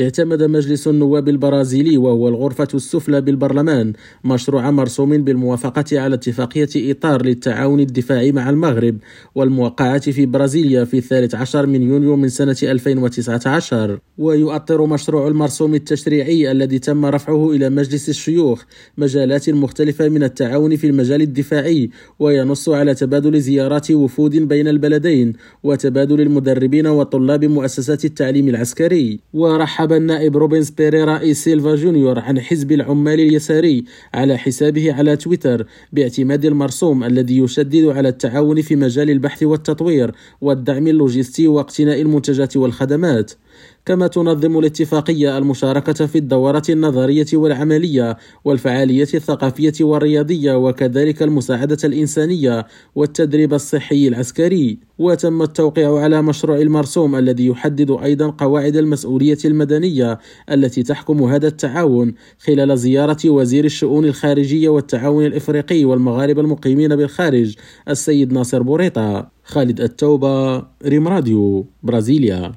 اعتمد مجلس النواب البرازيلي وهو الغرفة السفلى بالبرلمان مشروع مرسوم بالموافقة على اتفاقية إطار للتعاون الدفاعي مع المغرب والموقعة في برازيليا في الثالث عشر من يونيو من سنة 2019 ويؤطر مشروع المرسوم التشريعي الذي تم رفعه إلى مجلس الشيوخ مجالات مختلفة من التعاون في المجال الدفاعي وينص على تبادل زيارات وفود بين البلدين وتبادل المدربين وطلاب مؤسسات التعليم العسكري. ورحب أعرب النائب روبنز بيريرا إي سيلفا جونيور عن حزب العمال اليساري على حسابه على تويتر باعتماد المرسوم الذي يشدد على التعاون في مجال البحث والتطوير والدعم اللوجستي واقتناء المنتجات والخدمات. كما تنظم الاتفاقية المشاركة في الدورات النظرية والعملية والفعالية الثقافية والرياضية وكذلك المساعدة الإنسانية والتدريب الصحي العسكري. وتم التوقيع على مشروع المرسوم الذي يحدد أيضا قواعد المسؤولية المدنية التي تحكم هذا التعاون خلال زيارة وزير الشؤون الخارجية والتعاون الإفريقي والمغاربة المقيمين بالخارج السيد ناصر بوريطة. خالد التوبة ريم راديو برازيليا.